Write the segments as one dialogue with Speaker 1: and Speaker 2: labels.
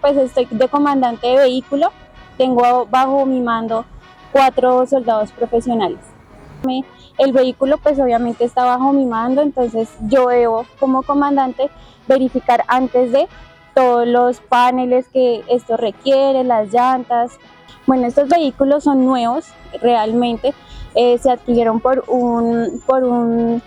Speaker 1: pues estoy de comandante de vehículo, tengo bajo mi mando cuatro soldados profesionales. El vehículo pues obviamente está bajo mi mando, entonces yo debo como comandante verificar antes de todos los paneles que esto requiere, las llantas. Bueno, estos vehículos son nuevos realmente, eh, se adquirieron por un, por un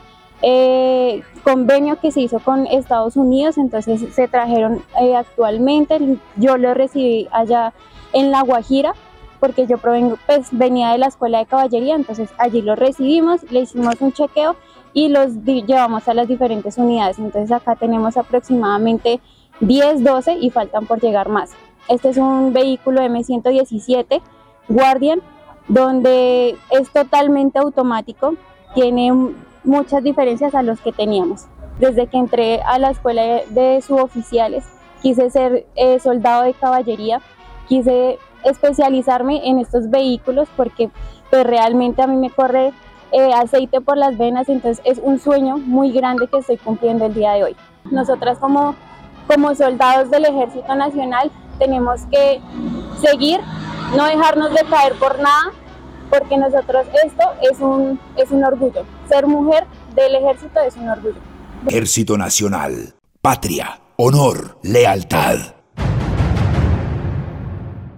Speaker 1: eh, convenio que se hizo con Estados Unidos, entonces se trajeron eh, actualmente, yo los recibí allá en La Guajira, porque yo provengo, pues venía de la escuela de caballería, entonces allí los recibimos, le hicimos un chequeo y los llevamos a las diferentes unidades, entonces acá tenemos aproximadamente 10, 12 y faltan por llegar más. Este es un vehículo M117 Guardian, donde es totalmente automático, tiene muchas diferencias a los que teníamos. Desde que entré a la escuela de suboficiales, quise ser eh, soldado de caballería, quise especializarme en estos vehículos porque pues, realmente a mí me corre eh, aceite por las venas, entonces es un sueño muy grande que estoy cumpliendo el día de hoy. Nosotras como, como soldados del Ejército Nacional tenemos que seguir, no dejarnos de caer por nada, porque nosotros esto es un, es un orgullo. Ser mujer del ejército es un orgullo.
Speaker 2: Ejército Nacional, patria, honor, lealtad.